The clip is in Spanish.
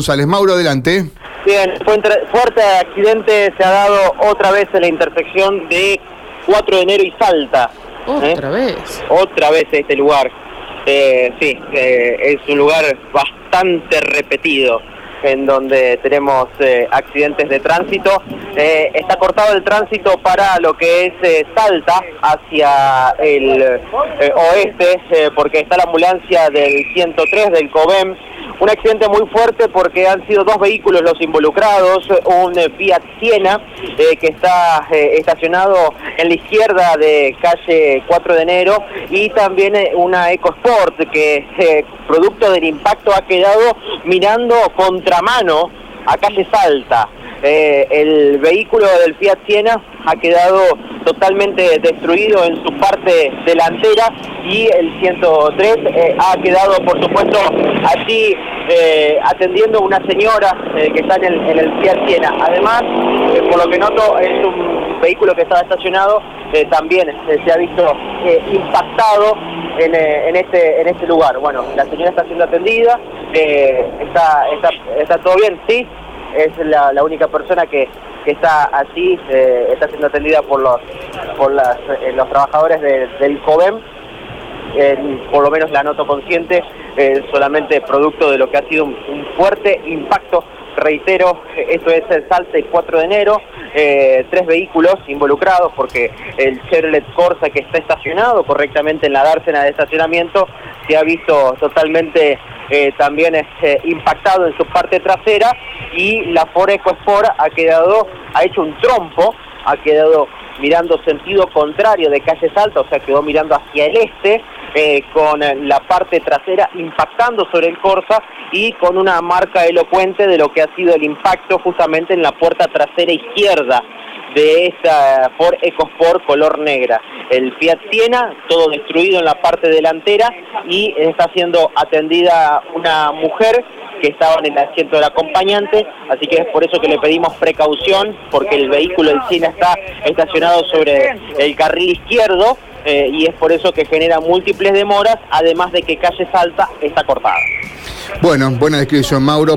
González, Mauro, adelante. Bien, fuerte accidente se ha dado otra vez en la intersección de 4 de enero y Salta. ¿eh? ¿Otra vez? Otra vez este lugar. Eh, sí, eh, es un lugar bastante repetido en donde tenemos accidentes de tránsito. está cortado el tránsito para lo que es Salta hacia el oeste, porque está la ambulancia del 103 del COBEM un accidente muy fuerte porque han sido dos vehículos los involucrados, un eh, Fiat Siena eh, que está eh, estacionado en la izquierda de calle 4 de enero y también una EcoSport que producto del impacto ha quedado mirando contramano a calle Salta. El vehículo del Fiat Siena ha quedado totalmente destruido en su parte delantera y el 103 eh, ha quedado, por supuesto, allí eh, atendiendo una señora eh, que está en el, en el Fiat Siena. Además, por lo que noto, es un vehículo que estaba estacionado, también se ha visto impactado este, en este lugar. Bueno, la señora está siendo atendida, está todo bien, sí, es la, única persona que, que está allí, eh, está siendo atendida por los, por eh, los trabajadores del COBEM, por lo menos la noto consciente, eh, solamente producto de lo que ha sido un, fuerte impacto reitero, esto es el Salte 4 de enero, tres vehículos involucrados porque el Chevrolet Corsa que está estacionado correctamente en la dársena de estacionamiento se ha visto totalmente eh, también es eh, impactado en su parte trasera y la Ford EcoSport ha quedado, ha hecho un trompo, ha quedado mirando sentido contrario de calle Salta, o sea, quedó mirando hacia el este, eh, con la parte trasera impactando sobre el Corsa y con una marca elocuente de lo que ha sido el impacto justamente en la puerta trasera izquierda de esa Ford EcoSport color negra. El Fiat Siena, todo destruido en la parte delantera y está siendo atendida una mujer que estaba en el asiento del acompañante, así que es por eso que le pedimos precaución, porque el vehículo del Siena está estacionado sobre el carril izquierdo eh, y es por eso que genera múltiples demoras, además de que calle Salta está cortada. Bueno, buena descripción, Mauro.